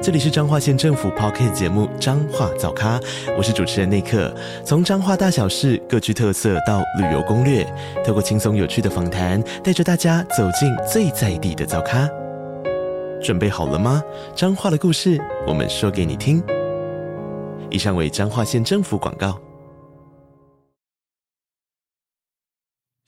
这里是彰化县政府 Podcast 节目《彰化早咖》，我是主持人内克。从彰化大小事各具特色到旅游攻略，透过轻松有趣的访谈，带着大家走进最在地的早咖。准备好了吗？彰化的故事，我们说给你听。以上为彰化县政府广告。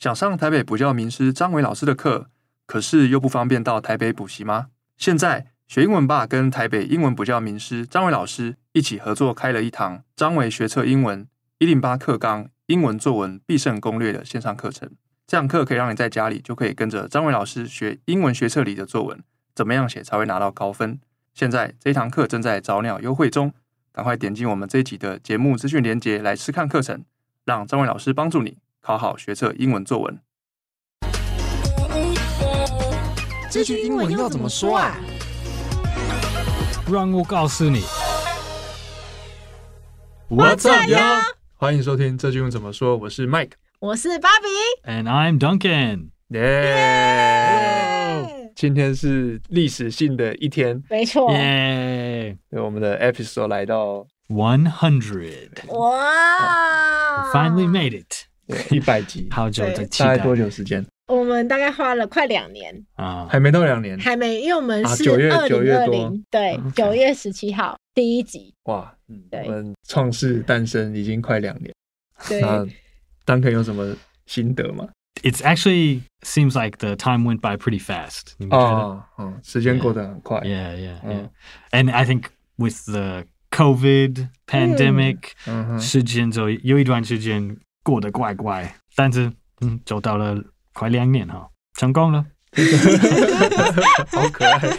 想上台北补教名师张伟老师的课，可是又不方便到台北补习吗？现在。学英文吧，跟台北英文补教名师张伟老师一起合作开了一堂张伟学测英文一零八课纲英文作文必胜攻略的线上课程。这堂课可以让你在家里就可以跟着张伟老师学英文学测里的作文，怎么样写才会拿到高分？现在这一堂课正在早鸟优惠中，赶快点击我们这一集的节目资讯连接来试看课程，让张伟老师帮助你考好学测英文作文。这句英文要怎么说啊？让我告诉你，What's up 呀？欢迎收听这句用怎么说。我是 Mike，我是 Bobby，and I'm Duncan。耶！今天是历史性的一天，没错。耶！对，我们的 episode 来到 one hundred，哇！Finally made it，一百集，好久的期待，大概多久时间？我们大概花了快两年啊，还没到两年，还没，因为我们是九月九月多，对，九月十七号第一集，哇，嗯，对，我们创世诞生已经快两年，对，那 Duncan 有什么心得吗？It's actually seems like the time went by pretty fast。你们觉得？嗯，时间过得很快，Yeah, yeah, yeah. And I think with the COVID pandemic，时间就有一段时间过得怪怪，但是嗯，走到了。快两年哈，成功了，好可爱。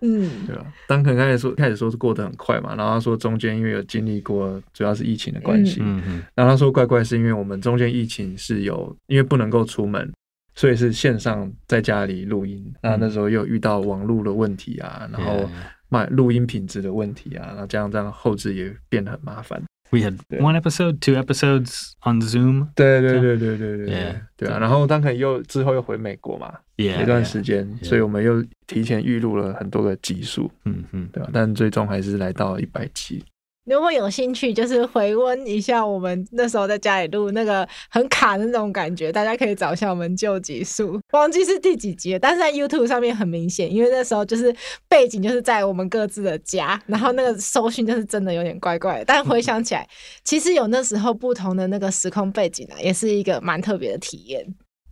嗯，对吧？当可能开始说，开始说是过得很快嘛，然后他说中间因为有经历过，主要是疫情的关系。嗯嗯。然后他说怪怪是因为我们中间疫情是有，因为不能够出门，所以是线上在家里录音。那那时候又遇到网络的问题啊，然后卖录音品质的问题啊，然后这样这样后置也变得很麻烦。We had one episode, two episodes on Zoom。对对对对对对对啊！然后当可又之后又回美国嘛，一段时间，所以我们又提前预录了很多个集数，嗯嗯，对吧？但最终还是来到一百集。如果有兴趣，就是回温一下我们那时候在家里录那个很卡的那种感觉，大家可以找一下我们旧集数，忘记是第几集了，但是在 YouTube 上面很明显，因为那时候就是背景就是在我们各自的家，然后那个收讯就是真的有点怪怪的，但回想起来，其实有那时候不同的那个时空背景啊，也是一个蛮特别的体验。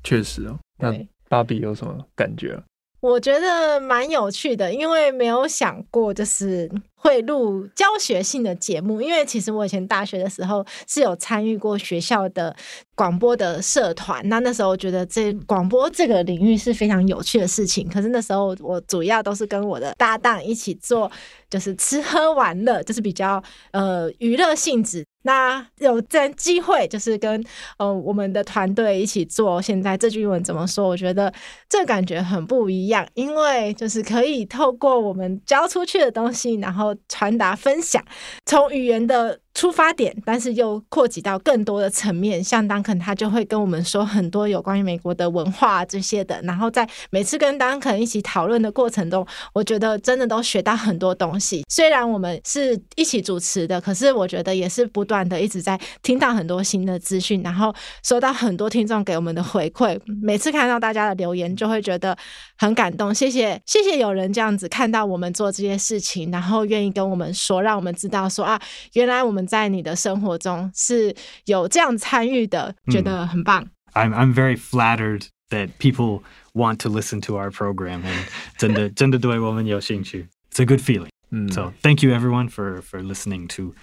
确实哦，那芭比有什么感觉？我觉得蛮有趣的，因为没有想过就是。会录教学性的节目，因为其实我以前大学的时候是有参与过学校的广播的社团，那那时候我觉得这广播这个领域是非常有趣的事情。可是那时候我主要都是跟我的搭档一起做，就是吃喝玩乐，就是比较呃娱乐性质。那有这机会，就是跟呃我们的团队一起做。现在这句英文怎么说？我觉得这感觉很不一样，因为就是可以透过我们教出去的东西，然后。传达分享，从语言的出发点，但是又扩及到更多的层面，像 Duncan 他就会跟我们说很多有关于美国的文化这些的。然后在每次跟 Duncan 一起讨论的过程中，我觉得真的都学到很多东西。虽然我们是一起主持的，可是我觉得也是不断的一直在听到很多新的资讯，然后收到很多听众给我们的回馈。每次看到大家的留言，就会觉得很感动。谢谢，谢谢有人这样子看到我们做这些事情，然后愿意跟我们说，让我们知道说啊，原来我们。在你的生活中是有这样参与的，觉得很棒。I'm I'm very flattered that people want to listen to our program and 真的真的对我们有兴趣。It's a good feeling. So thank you everyone for for listening to.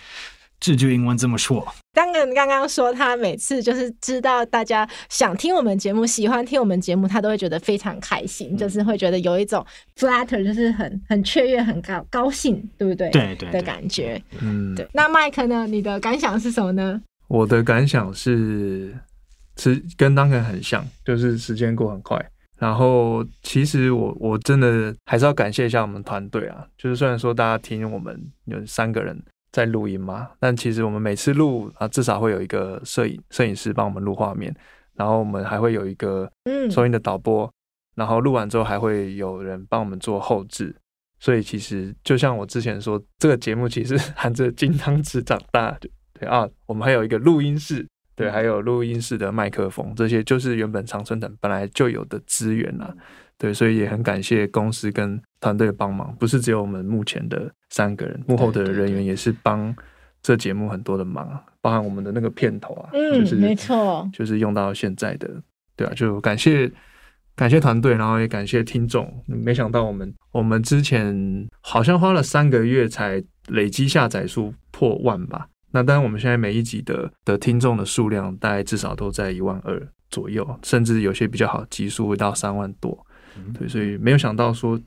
这句英文这么说。当然，刚刚说他每次就是知道大家想听我们节目，喜欢听我们节目，他都会觉得非常开心，嗯、就是会觉得有一种 flatter，就是很很雀跃、很高高兴，对不对？对对，对的感觉。嗯，对。那麦克呢？你的感想是什么呢？我的感想是，是跟 Duncan 很像，就是时间过很快。然后其实我我真的还是要感谢一下我们团队啊，就是虽然说大家听我们有三个人在录音嘛，但其实我们每次录啊，至少会有一个摄影摄影师帮我们录画面，然后我们还会有一个收音的导播，然后录完之后还会有人帮我们做后置。所以其实就像我之前说，这个节目其实 含着金汤匙长大，对对啊，我们还有一个录音室，对，还有录音室的麦克风，这些就是原本长春藤本来就有的资源啊，对，所以也很感谢公司跟团队帮忙，不是只有我们目前的三个人，幕后的人员也是帮这节目很多的忙，包含我们的那个片头啊，就是、嗯、没错，就是用到现在的，对啊，就感谢。感谢团队，然后也感谢听众。没想到我们我们之前好像花了三个月才累积下载数破万吧？那当然，我们现在每一集的的听众的数量大概至少都在一万二左右，甚至有些比较好集数会到三万多。对，所以没有想到说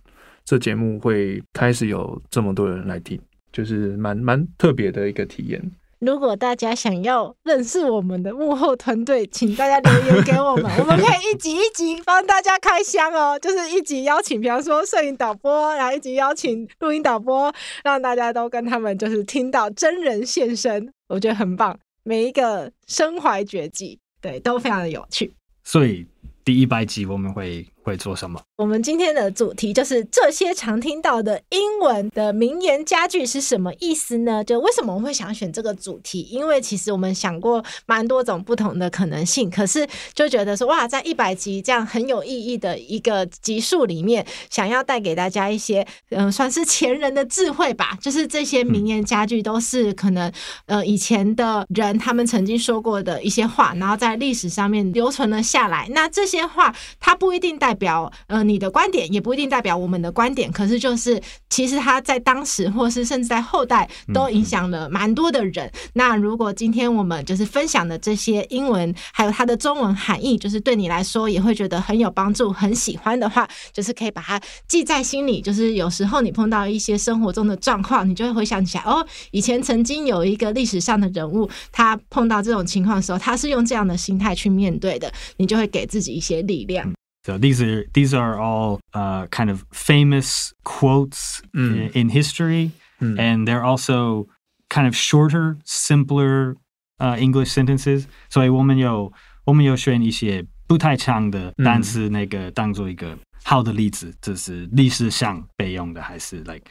这节目会开始有这么多人来听，就是蛮蛮特别的一个体验。如果大家想要认识我们的幕后团队，请大家留言给我们，我们可以一集一集帮大家开箱哦。就是一集邀请，比方说摄影导播，然后一集邀请录音导播，让大家都跟他们就是听到真人现身，我觉得很棒。每一个身怀绝技，对，都非常的有趣。所以第一百集我们会。会做什么？我们今天的主题就是这些常听到的英文的名言佳句是什么意思呢？就为什么我们会想选这个主题？因为其实我们想过蛮多种不同的可能性，可是就觉得说哇，在一百集这样很有意义的一个集数里面，想要带给大家一些嗯、算是前人的智慧吧。就是这些名言佳句都是可能呃以前的人他们曾经说过的一些话，然后在历史上面留存了下来。那这些话它不一定带。表呃，你的观点也不一定代表我们的观点，可是就是其实他在当时，或是甚至在后代都影响了蛮多的人。那如果今天我们就是分享的这些英文，还有它的中文含义，就是对你来说也会觉得很有帮助、很喜欢的话，就是可以把它记在心里。就是有时候你碰到一些生活中的状况，你就会回想起来，哦，以前曾经有一个历史上的人物，他碰到这种情况的时候，他是用这样的心态去面对的，你就会给自己一些力量。So these are these are all uh, kind of famous quotes mm. in, in, history, mm. and they're also kind of shorter, simpler uh, English sentences. 所以我们有我们有选一些不太长的单词，那个当做一个好的例子，这是历史上备用的，还是 like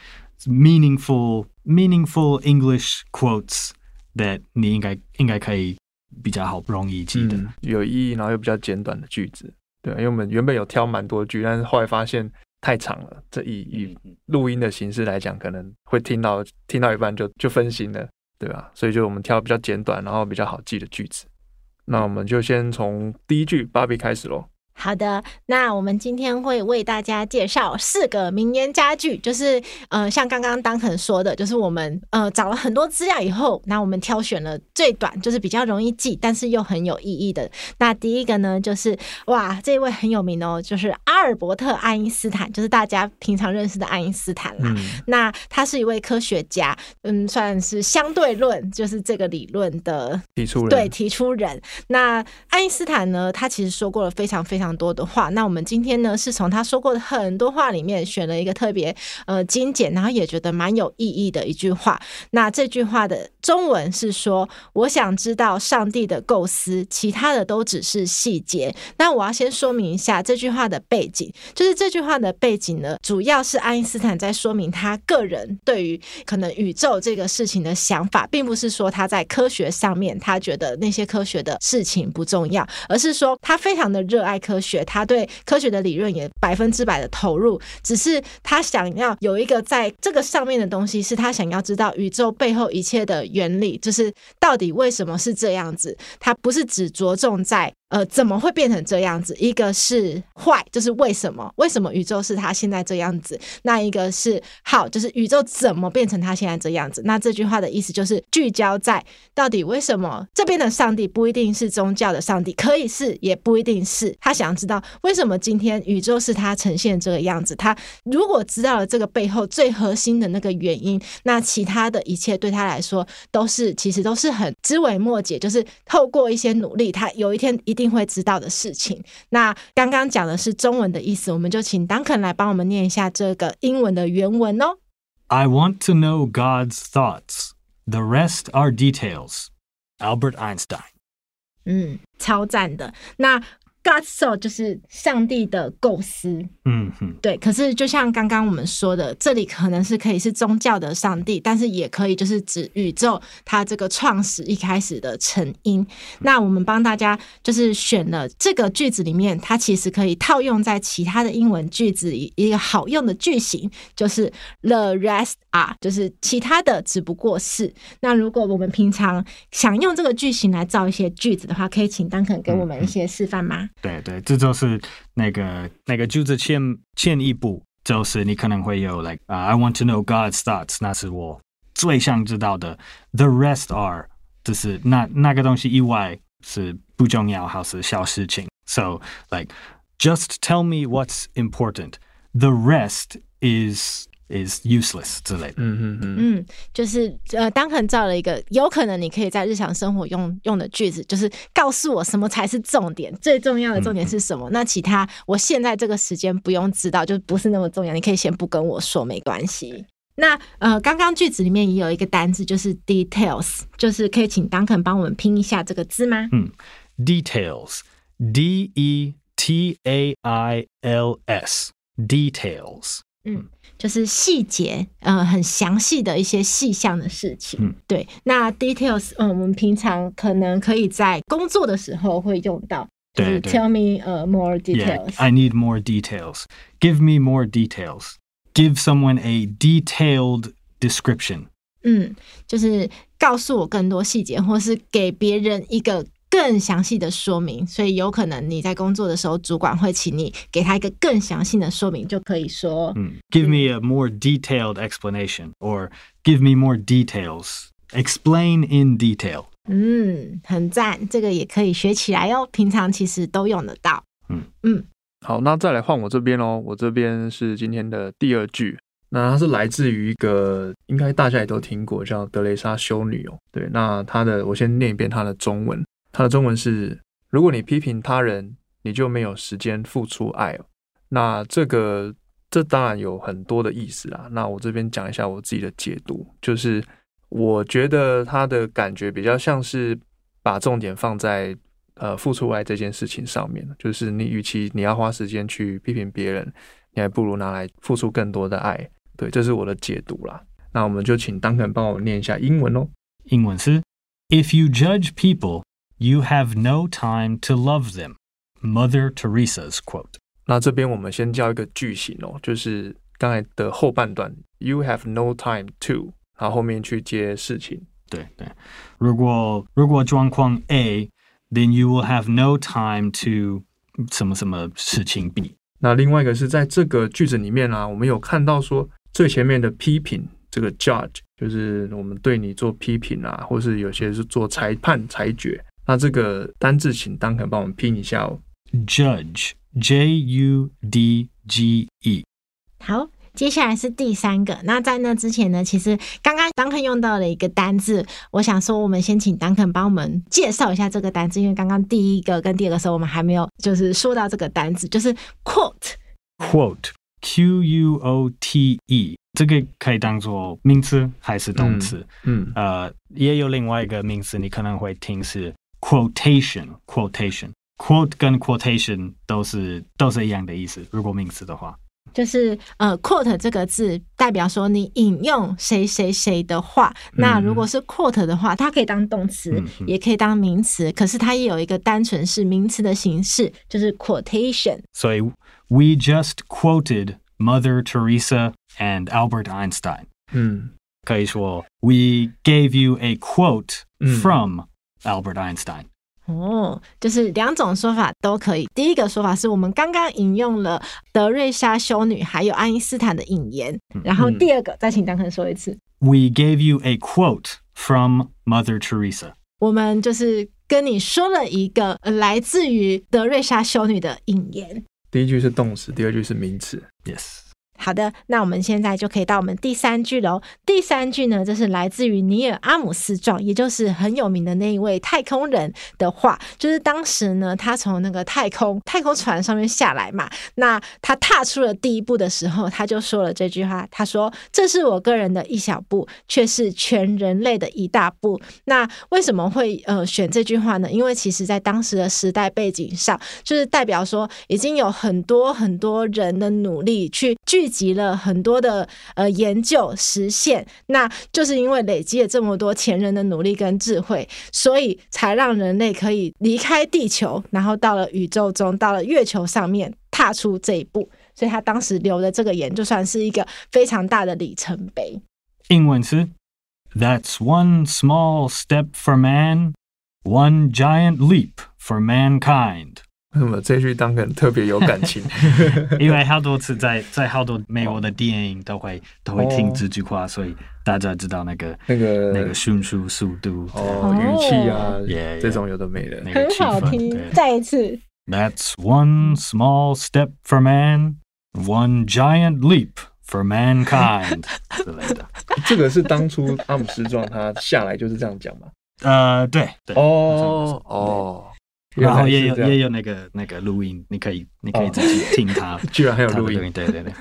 meaningful meaningful English quotes that 你应该应该可以比较好容易记得，有意义，然后又比较简短的句子。 对，因为我们原本有挑蛮多句，但是后来发现太长了。这以以录音的形式来讲，可能会听到听到一半就就分心了，对吧？所以就我们挑比较简短，然后比较好记的句子。那我们就先从第一句芭比开始喽。好的，那我们今天会为大家介绍四个名言佳句，就是呃，像刚刚 Duncan 说的，就是我们呃找了很多资料以后，那我们挑选了最短，就是比较容易记，但是又很有意义的。那第一个呢，就是哇，这位很有名哦，就是阿尔伯特·爱因斯坦，就是大家平常认识的爱因斯坦啦。嗯、那他是一位科学家，嗯，算是相对论，就是这个理论的提出人，对，提出人。那爱因斯坦呢，他其实说过了非常非常。非常多的话，那我们今天呢是从他说过的很多话里面选了一个特别呃精简，然后也觉得蛮有意义的一句话。那这句话的中文是说：“我想知道上帝的构思，其他的都只是细节。”那我要先说明一下这句话的背景，就是这句话的背景呢，主要是爱因斯坦在说明他个人对于可能宇宙这个事情的想法，并不是说他在科学上面他觉得那些科学的事情不重要，而是说他非常的热爱科学。他对科学的理论也百分之百的投入，只是他想要有一个在这个上面的东西，是他想要知道宇宙背后一切的原理，就是到底为什么是这样子。它不是只着重在。呃，怎么会变成这样子？一个是坏，就是为什么？为什么宇宙是他现在这样子？那一个是好，就是宇宙怎么变成他现在这样子？那这句话的意思就是聚焦在到底为什么这边的上帝不一定是宗教的上帝，可以是，也不一定是。他想要知道为什么今天宇宙是他呈现这个样子。他如果知道了这个背后最核心的那个原因，那其他的一切对他来说都是其实都是很枝微末节，就是透过一些努力，他有一天一。定会知道的事情。那刚刚讲的是中文的意思，我们就请 Duncan 来帮我们念一下这个英文的原文哦。I want to know God's thoughts. The rest are details. Albert Einstein。嗯，超赞的。那 God's thought 就是上帝的构思，嗯哼，对。可是就像刚刚我们说的，这里可能是可以是宗教的上帝，但是也可以就是指宇宙它这个创始一开始的成因。那我们帮大家就是选了这个句子里面，它其实可以套用在其他的英文句子里，一个好用的句型就是 the rest are，就是其他的只不过是。那如果我们平常想用这个句型来造一些句子的话，可以请 Duncan 给我们一些示范吗？对对，这就是那个那个句子前前一步，就是你可能会有 like、uh, I want to know God's thoughts，那是我最想知道的。The rest are，就是那那个东西以外是不重要，还是小事情。So like just tell me what's important. The rest is is useless 之类的，嗯嗯嗯，嗯，就是呃，当可能造了一个有可能你可以在日常生活用用的句子，就是告诉我什么才是重点，最重要的重点是什么？嗯、那其他我现在这个时间不用知道，就不是那么重要，你可以先不跟我说，没关系。那呃，刚刚句子里面也有一个单字，就是 details，就是可以请 Duncan 帮我们拼一下这个字吗？嗯，details，d e t a i l s，details。嗯，就是细节，呃，很详细的一些细项的事情。嗯，对。那 details，嗯，我们平常可能可以在工作的时候会用到。对，就是 tell me 呃、uh, more details. Yeah, I need more details. Give me more details. Give someone a detailed description. 嗯，就是告诉我更多细节，或是给别人一个。更详细的说明，所以有可能你在工作的时候，主管会请你给他一个更详细的说明，就可以说，嗯，Give me a more detailed explanation，or give me more details，explain in detail。嗯，很赞，这个也可以学起来哦，平常其实都用得到。嗯嗯，好，那再来换我这边哦，我这边是今天的第二句，那它是来自于一个应该大家也都听过，叫德雷莎修女哦。对，那它的我先念一遍它的中文。它的中文是：如果你批评他人，你就没有时间付出爱。那这个这当然有很多的意思啊。那我这边讲一下我自己的解读，就是我觉得他的感觉比较像是把重点放在呃付出爱这件事情上面。就是你与其你要花时间去批评别人，你还不如拿来付出更多的爱。对，这是我的解读啦。那我们就请 Duncan 帮我念一下英文哦。英文是：If you judge people。You have no time to love them. Mother Teresa's quote. 那这边我们先教一个句型哦，就是刚才的后半段，You have no time to，然后后面去接事情。对对，如果如果状况 A，then you will have no time to 什么什么事情 B。那另外一个是在这个句子里面啊，我们有看到说最前面的批评这个 judge，就是我们对你做批评啊，或是有些是做裁判裁决。那这个单字，请 Duncan 帮我们拼一下哦。Judge，J U D G E。好，接下来是第三个。那在那之前呢，其实刚刚 Duncan 用到了一个单字，我想说，我们先请 Duncan 帮我们介绍一下这个单字，因为刚刚第一个跟第二个时候，我们还没有就是说到这个单字，就是 quote。Quote，Q U O T E，这个可以当做名词还是动词？嗯，嗯呃，也有另外一个名词，你可能会听是。Quotation, quotation, quote 跟 quotation 都是都是一样的意思。如果名词的话，就是呃，quote 这个字代表说你引用谁谁谁的话。嗯、那如果是 quote 的话，它可以当动词，嗯、也可以当名词。可是它也有一个单纯是名词的形式，就是 quotation。所以，we just quoted Mother Teresa and Albert Einstein。嗯，可以说，we gave you a quote from、嗯。Albert Einstein，哦，就是两种说法都可以。第一个说法是我们刚刚引用了德瑞莎修女还有爱因斯坦的引言，嗯、然后第二个、嗯、再请 Duncan 说一次。We gave you a quote from Mother Teresa。我们就是跟你说了一个来自于德瑞莎修女的引言。第一句是动词，第二句是名词。Yes。好的，那我们现在就可以到我们第三句喽。第三句呢，这是来自于尼尔阿姆斯壮，也就是很有名的那一位太空人的话。就是当时呢，他从那个太空太空船上面下来嘛，那他踏出了第一步的时候，他就说了这句话：“他说，这是我个人的一小步，却是全人类的一大步。”那为什么会呃选这句话呢？因为其实在当时的时代背景上，就是代表说已经有很多很多人的努力去聚集了很多的呃研究实现，那就是因为累积了这么多前人的努力跟智慧，所以才让人类可以离开地球，然后到了宇宙中，到了月球上面踏出这一步。所以他当时留的这个言，就算是一个非常大的里程碑。英文是 That's one small step for man, one giant leap for mankind. 为什么这句当然特别有感情？因为好多次在在好多美国的电影都会、哦、都会听这句话，所以大家知道那个那个那个迅速速度哦，语气啊，yeah, 这种有的没的，那个很好听。再一次，That's one small step for man, one giant leap for mankind 之类的。这个是当初阿姆斯壮他下来就是这样讲吗？呃，对，对哦哦。然后也有也有那个那个录音，你可以你可以自己听它，居然还有录音，对对对，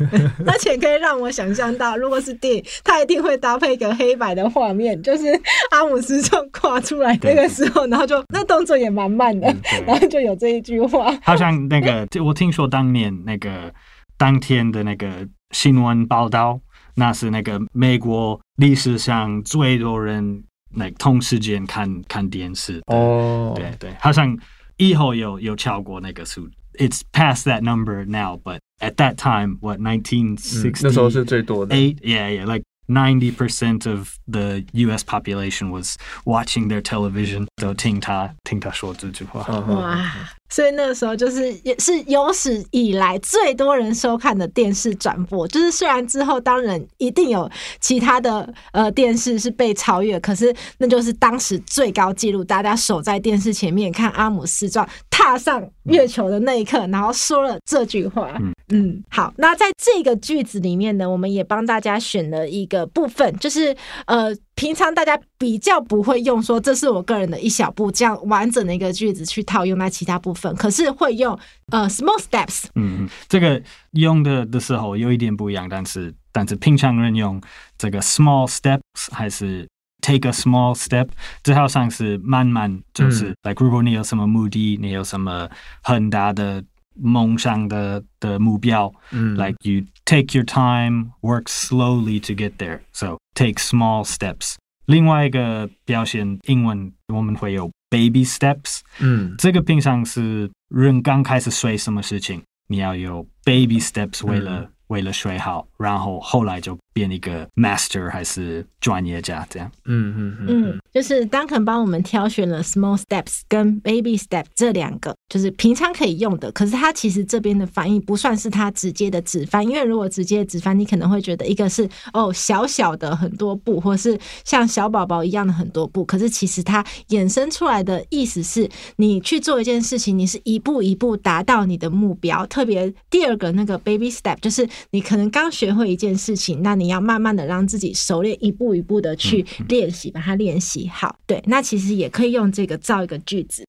而且 可以让我想象到，如果是电影，他一定会搭配一个黑白的画面，就是阿姆斯壮跨出来那个时候，然后就那动作也蛮慢的，然后就有这一句话。好像那个我听说当年那个当天的那个新闻报道，那是那个美国历史上最多人那同时间看看电视哦，对对，好像。以后有有超过那个数，It's past that number now, but at that time, what nineteen sixty？那时候是最多的。Eight, yeah, yeah, like ninety percent of the U.S. population was watching their television，都听他听他说这句话。哇！所以那个时候就是也是有史以来最多人收看的电视转播。就是虽然之后当然一定有其他的呃电视是被超越，可是那就是当时最高纪录。大家守在电视前面看阿姆斯壮踏上月球的那一刻，然后说了这句话。嗯，好。那在这个句子里面呢，我们也帮大家选了一个部分，就是呃。平常大家比较不会用说，这是我个人的一小步，这样完整的一个句子去套用在其他部分，可是会用呃 small steps。嗯，这个用的的时候有一点不一样，但是但是平常人用这个 small steps 还是 take a small step，这好像是慢慢就是、嗯、like 如果你有什么目的，你有什么很大的梦想的的目标，嗯，like you take your time, work slowly to get there, so take small steps。另外一个表现，英文我们会有 baby steps，嗯，这个平常是人刚开始学什么事情，你要有 baby steps，为了、嗯、为了学好，然后后来就。变一个 master 还是专业家这样，嗯嗯嗯，嗯，就是 Duncan 帮我们挑选了 small steps 跟 baby step 这两个， 就是平常可以用的。可是它其实这边的翻译不算是它直接的直翻，因为如果直接直翻，你可能会觉得一个是哦小小的很多步，或是像小宝宝一样的很多步。可是其实它衍生出来的意思是，你去做一件事情，你是一步一步达到你的目标。特别第二个那个 baby step，就是你可能刚学会一件事情，那你。你要慢慢的让自己熟练，一步一步的去练习，把它练习好。对，那其实也可以用这个造一个句子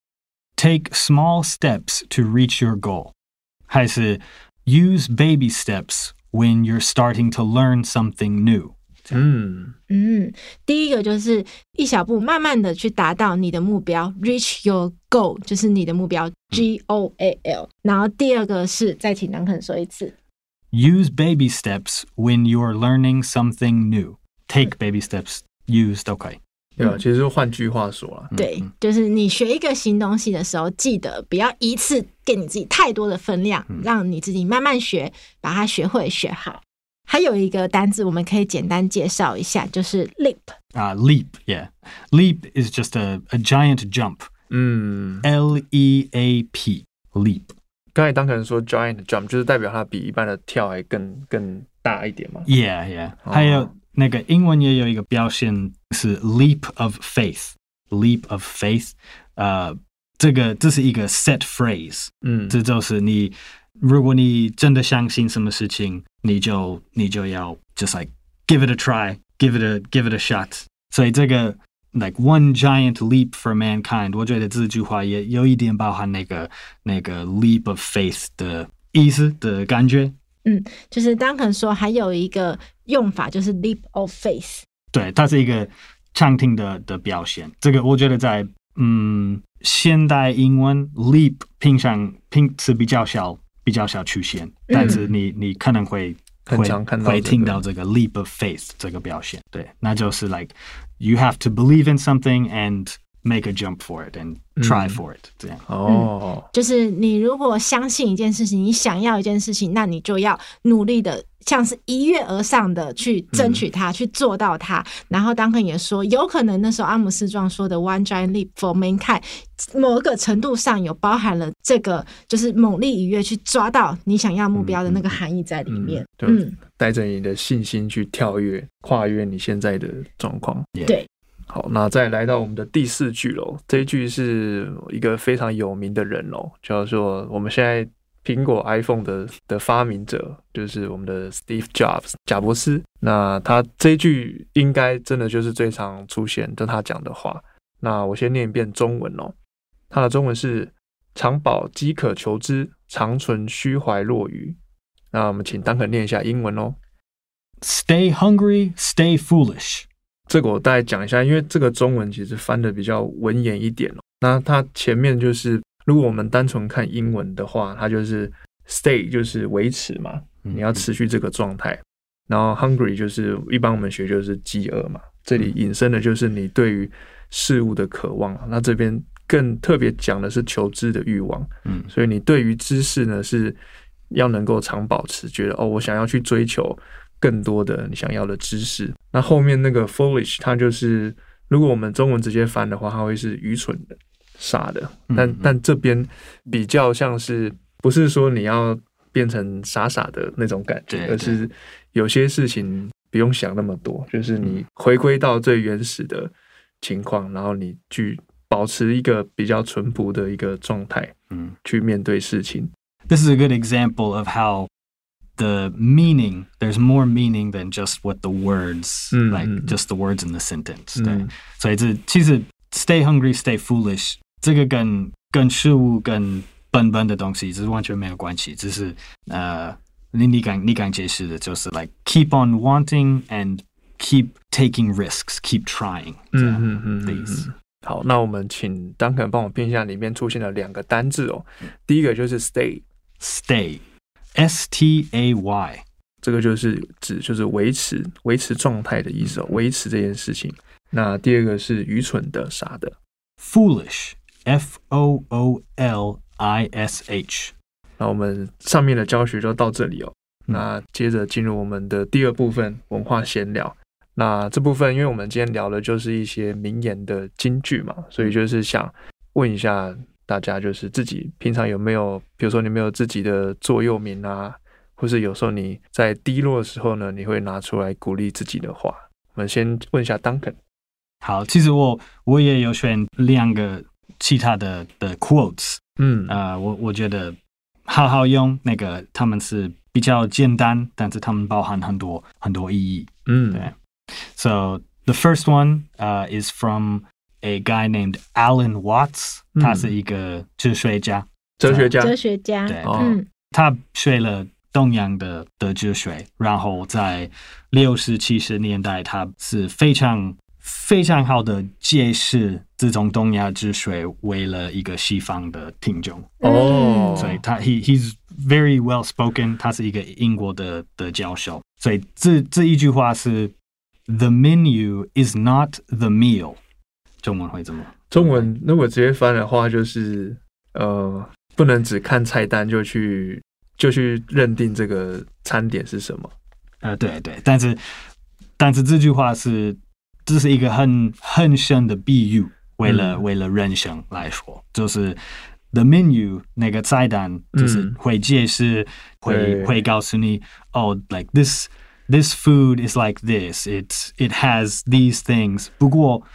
：Take small steps to reach your goal，还是 Use baby steps when you're starting to learn something new。嗯嗯，第一个就是一小步，慢慢的去达到你的目标，reach your goal，就是你的目标，G O A L。然后第二个是，再请南肯说一次。Use baby steps when you are learning something new. Take baby steps. Use 都可以。 对啊，其实换句话说啊，对，就是你学一个新东西的时候，记得不要一次给你自己太多的分量，让你自己慢慢学，把它学会学好。还有一个单字我们可以简单介绍一下，就是 leap 啊，leap，yeah，leap is just a a giant jump。嗯，L E A P，leap。刚才当可能说 giant jump 就是代表它比一般的跳还更更大一点嘛？Yeah, yeah、哦。还有那个英文也有一个表现是 leap of faith，leap of faith。呃，这个这是一个 set phrase，嗯，这就是你如果你真的相信什么事情， 你就你就要 just like give it a try，give it a give it a shot。所以这个 like one giant leap for mankind，我觉得这句话也有一点包含那个那个 leap of faith 的意思的感觉。嗯，就是 Duncan 说还有一个用法就是 leap of faith， 对，它是一个常听的的表现。这个我觉得在嗯现代英文 leap 平常拼是比较小。比较少出现，但是你你可能会很常看到会听到这个 leap of faith 这个表现，对，那就是 like you have to believe in something and make a jump for it and try for it，这样。哦，就是你如果相信一件事情，你想要一件事情，那你就要努力的。像是一跃而上的去争取它，嗯、去做到它。然后当肯也说，有可能那时候阿姆斯壮说的 “one giant leap for mankind”，某个程度上有包含了这个，就是猛力一跃去抓到你想要目标的那个含义在里面。嗯，嗯带着你的信心去跳跃、跨越你现在的状况。对，好，那再来到我们的第四句喽。这一句是一个非常有名的人喽，叫做我们现在。苹果 iPhone 的的发明者就是我们的 Steve Jobs 贾伯斯。那他这一句应该真的就是最常出现的他讲的话。那我先念一遍中文哦。他的中文是“常饱饥渴求知，常存虚怀若愚”。那我们请 Duncan 念一下英文哦。Stay hungry, stay foolish。这个我大概讲一下，因为这个中文其实翻的比较文言一点哦。那它前面就是。如果我们单纯看英文的话，它就是 stay 就是维持嘛，你要持续这个状态。然后 hungry 就是一般我们学就是饥饿嘛，这里引申的就是你对于事物的渴望。那这边更特别讲的是求知的欲望。嗯，所以你对于知识呢是要能够常保持，觉得哦，我想要去追求更多的你想要的知识。那后面那个 foolish 它就是如果我们中文直接翻的话，它会是愚蠢的。傻的，但但这边比较像是不是说你要变成傻傻的那种感觉，而是有些事情不用想那么多，就是你回归到最原始的情况，然后你去保持一个比较淳朴的一个状态，嗯，去面对事情。This is a good example of how the meaning there's more meaning than just what the words like just the words in the sentence。对，所以这其实 stay hungry, stay foolish。这个跟跟事物跟笨笨的东西这是完全没有关系，只是呃，你你刚你刚解释的就是 like keep on wanting and keep taking risks, keep trying 这样嗯嗯的意思。好，那我们请 Duncan 帮我拼一下里面出现的两个单字哦。第一个就是 stay，stay，S T A Y，这个就是指就是维持维持状态的意思哦，维持这件事情。那第二个是愚蠢的、傻的，foolish。F O O L I S H，那我们上面的教学就到这里哦。那接着进入我们的第二部分文化闲聊。那这部分，因为我们今天聊的就是一些名言的金句嘛，所以就是想问一下大家，就是自己平常有没有，比如说你没有自己的座右铭啊，或是有时候你在低落的时候呢，你会拿出来鼓励自己的话。我们先问一下 Duncan。好，其实我我也有选两个。其他的的 quotes，嗯啊、呃，我我觉得好好用那个，他们是比较简单，但是他们包含很多很多意义，嗯，对。So the first one, uh, is from a guy named Alan Watts，他是一个哲学家，哲学家，哲学家，对，嗯，他学了东洋的的哲学，然后在六十七十年代，他是非常。非常好的解释这种东亚之水，为了一个西方的听众。哦，所以他 he he's very well spoken，他是一个英国的的教授，所以这这一句话是 The menu is not the meal，中文会怎么？中文如果直接翻的话，就是呃，不能只看菜单就去就去认定这个餐点是什么。呃，对对，但是但是这句话是。这是一个很很深的比喻，为了、嗯、为了人生来说，就是 the menu 那个菜单，就是会解释，嗯、会会告诉你，哦、oh,，like this this food is like this, it it has these things。不过，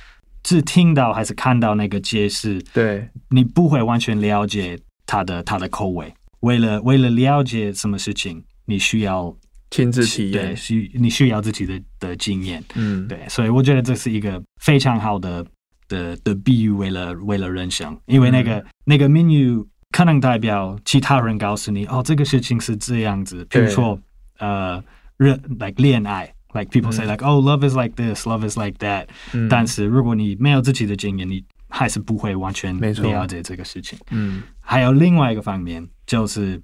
只听到还是看到那个解释，对，你不会完全了解他的他的口味。为了为了了解什么事情，你需要亲自体验，对，需你需要自己的的经验，嗯，对，所以我觉得这是一个非常好的的的比喻，为了为了人生，因为那个、嗯、那个 menu 可能代表其他人告诉你，哦，这个事情是这样子，比如说呃，热 like 恋爱，like people say like、嗯、oh love is like this, love is like that，、嗯、但是如果你没有自己的经验，你还是不会完全了解这个事情，嗯，还有另外一个方面就是。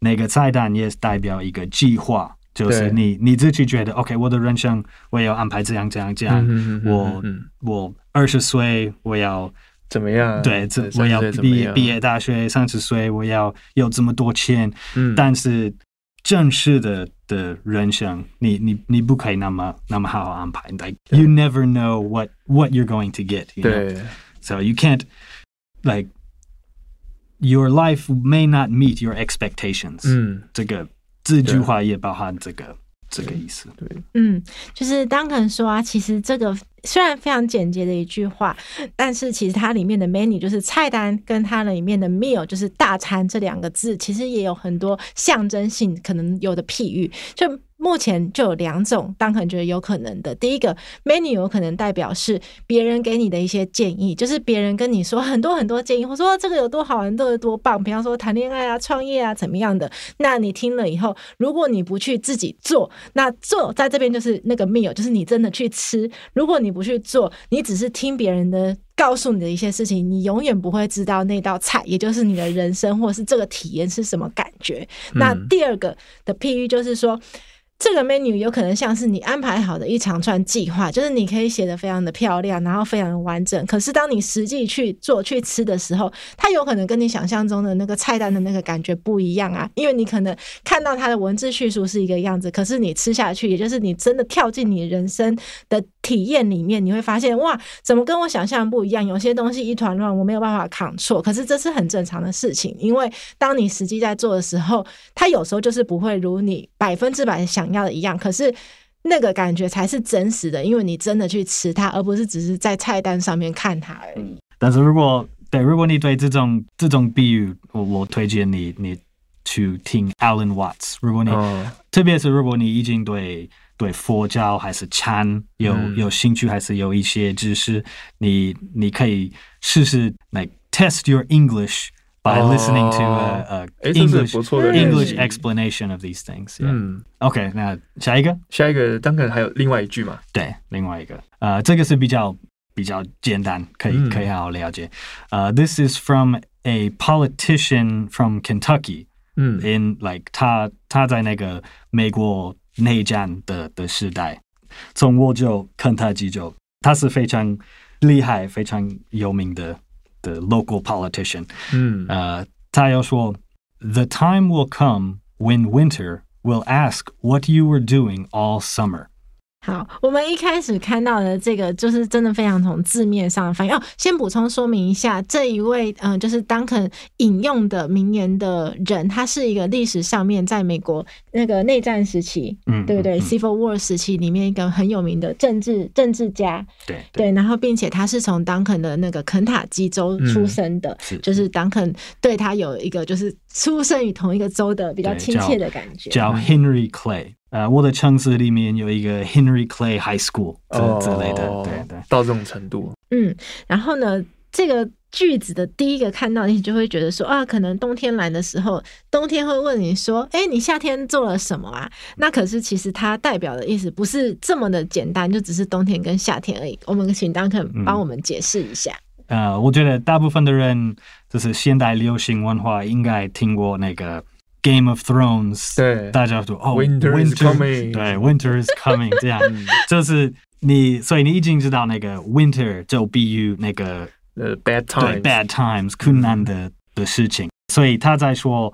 那个菜单也代表一个计划，就是你你自己觉得，OK，我的人生我要安排这样这样这样，嗯、我、嗯、我二十岁我要怎么样？对，这我要毕业毕业大学，三十岁我要有这么多钱。嗯、但是正式的的人生，你你你不可以那么那么好好安排。Like you never know what what you're going to get. You know? 对，so you can't like. Your life may not meet your expectations。嗯，这个这句话也包含这个 这个意思。对，嗯，就是 Duncan 说啊，其实这个虽然非常简洁的一句话，但是其实它里面的 menu 就是菜单，跟它里面的 meal 就是大餐这两个字，其实也有很多象征性可能有的譬喻，就。目前就有两种，当可能觉得有可能的。第一个 menu 有可能代表是别人给你的一些建议，就是别人跟你说很多很多建议，或说这个有多好玩，都有多棒。比方说谈恋爱啊、创业啊怎么样的，那你听了以后，如果你不去自己做，那做在这边就是那个 meal，就是你真的去吃。如果你不去做，你只是听别人的告诉你的一些事情，你永远不会知道那道菜，也就是你的人生或者是这个体验是什么感觉。嗯、那第二个的譬喻就是说。这个 menu 有可能像是你安排好的一长串计划，就是你可以写的非常的漂亮，然后非常的完整。可是当你实际去做去吃的时候，它有可能跟你想象中的那个菜单的那个感觉不一样啊。因为你可能看到它的文字叙述是一个样子，可是你吃下去，也就是你真的跳进你人生的体验里面，你会发现哇，怎么跟我想象不一样？有些东西一团乱，我没有办法 control。可是这是很正常的事情，因为当你实际在做的时候，它有时候就是不会如你百分之百想。要的一样，可是那个感觉才是真实的，因为你真的去吃它，而不是只是在菜单上面看它而已。但是如果对，如果你对这种这种比喻，我我推荐你你去听 Alan Watts。如果你、哦、特别是如果你已经对对佛教还是禅有、嗯、有兴趣，还是有一些知识，你你可以试试 like test your English。By listening to a, a English English explanation of these things. Yeah. 嗯，OK，那下一个，下一个当然还有另外一句嘛。对，另外一个，呃，这个是比较比较简单，可以、嗯、可以好好了解。呃、uh,，This is from a politician from Kentucky. 嗯，in like 他他在那个美国 内战的的时代，从我就肯塔基州，他是非常厉害、非常有名的。The local politician，嗯，呃，他又说，The time will come when winter will ask what you were doing all summer。 好，我们一开始看到的这个就是真的非常从字面上的翻译哦。先补充说明一下，这一位嗯、呃，就是 Duncan 引用的名言的人，他是一个历史上面在美国那个内战时期，嗯，对不对、嗯、？Civil War 时期里面一个很有名的政治政治家，对对，然后并且他是从 Duncan 的那个肯塔基州出生的，嗯、是就是 Duncan 对他有一个就是出生于同一个州的比较亲切的感觉，叫，叫 Henry Clay。呃，我的城市里面有一个 Henry Clay High School 之之类的，对对，到这种程度。嗯，然后呢，这个句子的第一个看到你就会觉得说啊，可能冬天来的时候，冬天会问你说，哎，你夏天做了什么啊？那可是其实它代表的意思不是这么的简单，就只是冬天跟夏天而已。我们请 Duncan 帮我们解释一下。嗯。呃，我觉得大部分的人就是现代流行文化应该听过那个。Game of Thrones，对，大家说哦，Winter is coming，对，Winter is coming，这样，就是你，所以你已经知道那个 Winter 就比喻那个呃、uh, bad times，对，bad times 困难的的事情，所以他在说，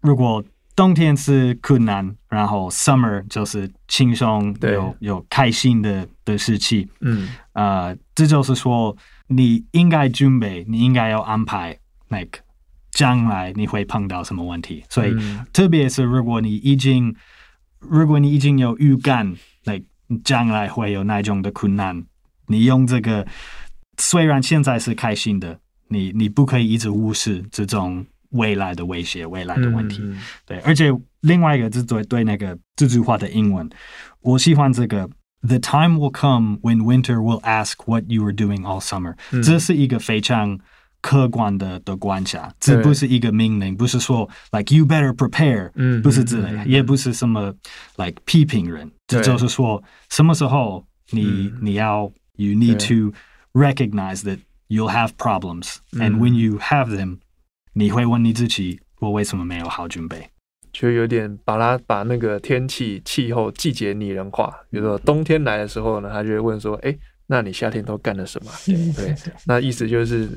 如果冬天是困难，然后 Summer 就是轻松，有有开心的的事情，嗯，呃，这就是说你应该准备，你应该要安排那个。将来你会碰到什么问题？所以，嗯、特别是如果你已经，如果你已经有预感，那将来会有那种的困难，你用这个，虽然现在是开心的，你你不可以一直无视这种未来的威胁、未来的问题。嗯、对，而且另外一个就是对对那个这句话的英文，我喜欢这个。The time will come when winter will ask what you were doing all summer。嗯、这是一个非常客观的的观察，这不是一个命令，不是说 like you better prepare，嗯，不是之类，嗯、也不是什么 like 批评人，这就是说什么时候你、嗯、你要 you need to recognize that you'll have problems，and when you have them，你会问你自己，我为什么没有好准备？就有点把它把那个天气、气候、季节拟人化。比如说冬天来的时候呢，他就会问说：“哎，那你夏天都干了什么？”对，那意思就是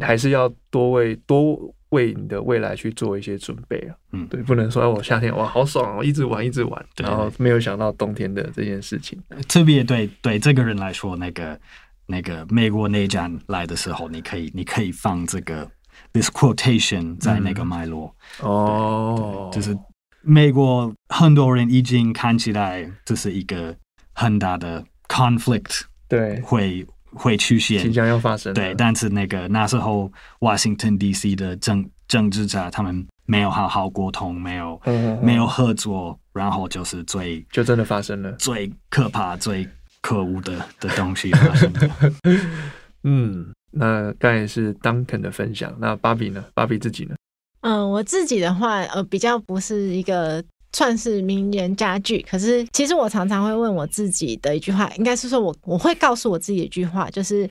还是要多为多为你的未来去做一些准备啊。嗯，对，不能说我夏天哇好爽哦，一直玩一直玩，然后没有想到冬天的这件事情。特别对对这个人来说，那个那个美国内战来的时候，你可以你可以放这个。This quotation 在那个脉络哦，就是美国很多人已经看起来这是一个很大的 conflict，对，会会出现，即将要发生。对，但是那个那时候 Washington D.C. 的政政治家他们没有好好沟通，没有没有合作，然后就是最就真的发生了最可怕、最可恶的的东西 发生了。嗯。那刚才是 Duncan 的分享，那芭比呢？芭比自己呢？嗯，我自己的话，呃，比较不是一个算是名言佳句，可是其实我常常会问我自己的一句话，应该是说我我会告诉我自己一句话，就是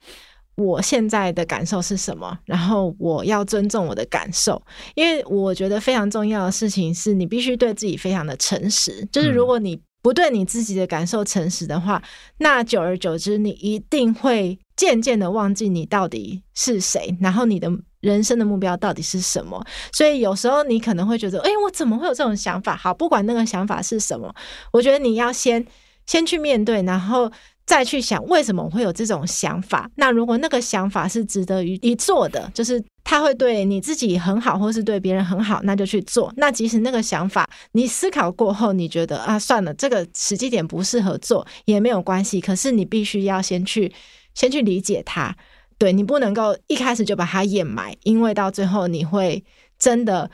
我现在的感受是什么，然后我要尊重我的感受，因为我觉得非常重要的事情是你必须对自己非常的诚实，就是如果你不对你自己的感受诚实的话，那久而久之，你一定会。渐渐的忘记你到底是谁，然后你的人生的目标到底是什么？所以有时候你可能会觉得，哎，我怎么会有这种想法？好，不管那个想法是什么，我觉得你要先先去面对，然后再去想为什么我会有这种想法。那如果那个想法是值得于一做的，就是他会对你自己很好，或是对别人很好，那就去做。那即使那个想法你思考过后，你觉得啊，算了，这个时机点不适合做也没有关系。可是你必须要先去。先去理解它，对，你不能够一开始就把它掩埋，因为到最后你会真的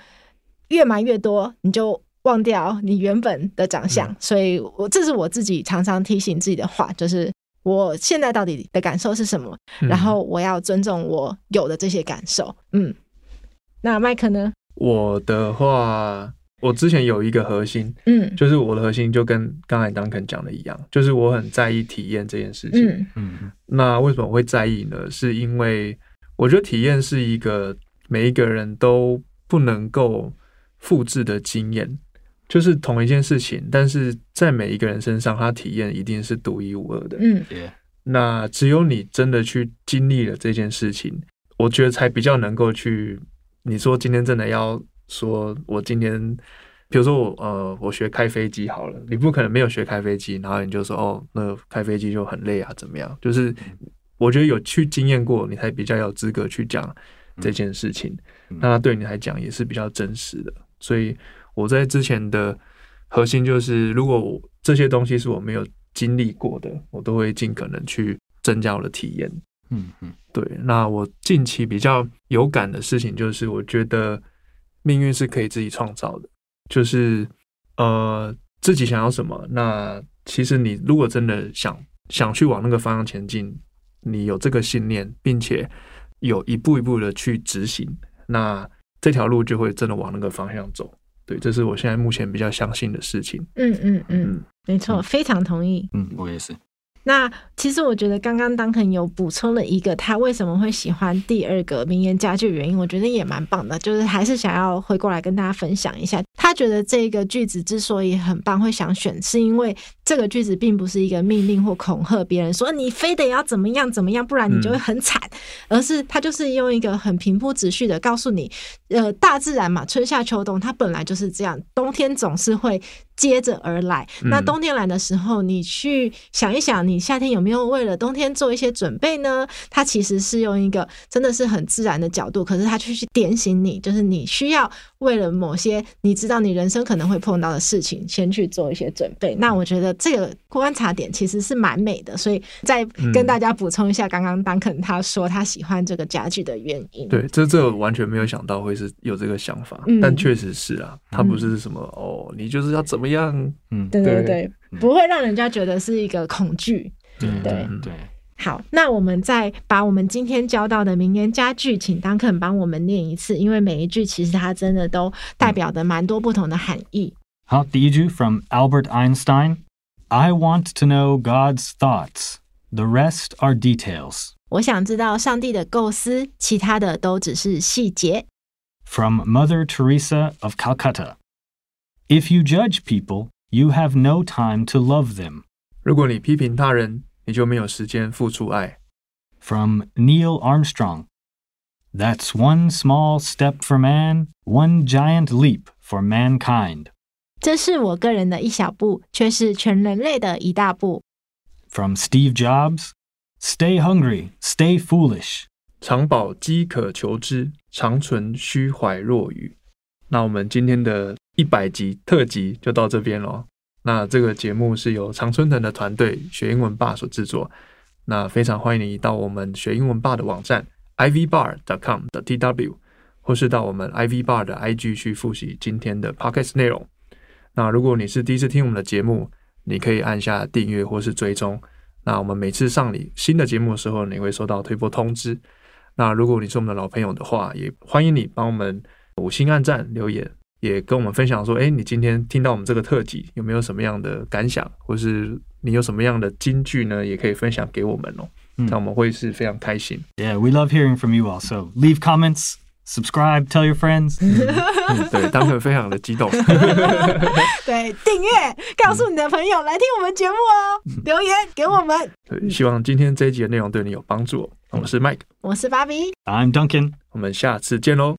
越埋越多，你就忘掉你原本的长相。嗯、所以，我这是我自己常常提醒自己的话，就是我现在到底的感受是什么，嗯、然后我要尊重我有的这些感受。嗯，那麦克呢？我的话。我之前有一个核心，嗯，就是我的核心就跟刚才 Duncan 讲的一样，就是我很在意体验这件事情，嗯，那为什么我会在意呢？是因为我觉得体验是一个每一个人都不能够复制的经验，就是同一件事情，但是在每一个人身上，他体验一定是独一无二的，嗯，那只有你真的去经历了这件事情，我觉得才比较能够去，你说今天真的要。说我今天，比如说我呃，我学开飞机好了，你不可能没有学开飞机，然后你就说哦，那开飞机就很累啊，怎么样？就是我觉得有去经验过，你才比较有资格去讲这件事情，那对你来讲也是比较真实的。所以我在之前的核心就是，如果这些东西是我没有经历过的，我都会尽可能去增加我的体验。嗯嗯，对。那我近期比较有感的事情就是，我觉得。命运是可以自己创造的，就是呃自己想要什么，那其实你如果真的想想去往那个方向前进，你有这个信念，并且有一步一步的去执行，那这条路就会真的往那个方向走。对，这是我现在目前比较相信的事情。嗯嗯嗯，嗯没错，非常同意。嗯，我也是。那其实我觉得刚刚当肯有补充了一个他为什么会喜欢第二个名言家具原因，我觉得也蛮棒的，就是还是想要回过来跟大家分享一下。他觉得这个句子之所以很棒，会想选，是因为这个句子并不是一个命令或恐吓别人说你非得要怎么样怎么样，不然你就会很惨，嗯、而是他就是用一个很平铺直叙的告诉你，呃，大自然嘛，春夏秋冬它本来就是这样，冬天总是会。接着而来，那冬天来的时候，你去想一想，你夏天有没有为了冬天做一些准备呢？它其实是用一个真的是很自然的角度，可是它却去点醒你，就是你需要为了某些你知道你人生可能会碰到的事情，先去做一些准备。那我觉得这个观察点其实是蛮美的，所以再跟大家补充一下，刚刚 Duncan 他说他喜欢这个家具的原因。对，这这我完全没有想到会是有这个想法，嗯、但确实是啊，他不是什么、嗯、哦，你就是要怎么样？嗯，对对对，不会让人家觉得是一个恐惧。对对对。好，那我们再把我们今天教到的名言佳句，请 Duncan 帮我们念一次，因为每一句其实它真的都代表的蛮多不同的含义。好，第一句 from Albert Einstein：I want to know God's thoughts. The rest are details. 我想知道上帝的构思，其他的都只是细节。From Mother Teresa of Calcutta：If you judge people, you have no time to love them. 如果你批评他人，你就没有时间付出爱。From Neil Armstrong. That's one small step for man, one giant leap for mankind. 这是我个人的一小步，却是全人类的一大步。From Steve Jobs. Stay hungry, stay foolish. 常保饥渴求知，常存虚怀若愚。那我们今天的一百集特辑就到这边喽。那这个节目是由常春藤的团队学英文爸所制作。那非常欢迎你到我们学英文爸的网站 ivbar.com 的 tw，或是到我们 ivbar 的 IG 去复习今天的 podcast 内容。那如果你是第一次听我们的节目，你可以按下订阅或是追踪。那我们每次上你新的节目的时候，你会收到推播通知。那如果你是我们的老朋友的话，也欢迎你帮我们五星按赞留言。也跟我们分享说，哎，你今天听到我们这个特辑，有没有什么样的感想，或是你有什么样的金句呢？也可以分享给我们哦，那我们会是非常开心。Yeah, we love hearing from you all. So leave comments, subscribe, tell your friends. 嗯，对，当时非常的激动。对，订阅，告诉你的朋友来听我们节目哦，留言给我们。对，希望今天这一集的内容对你有帮助。我是 Mike，我是 Bobby，I'm Duncan，我们下次见喽。